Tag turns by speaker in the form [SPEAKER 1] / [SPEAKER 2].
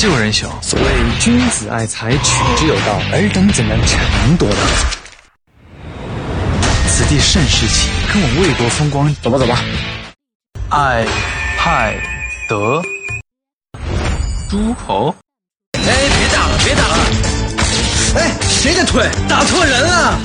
[SPEAKER 1] 救人雄。
[SPEAKER 2] 所谓君子爱财，取之有道，尔等怎能强夺呢？
[SPEAKER 1] 此地甚是奇，跟我魏国风光。
[SPEAKER 2] 走吧，走吧。
[SPEAKER 1] 爱派德诸侯。
[SPEAKER 2] 哎，别打了，别打了！哎，谁的腿？打错人了！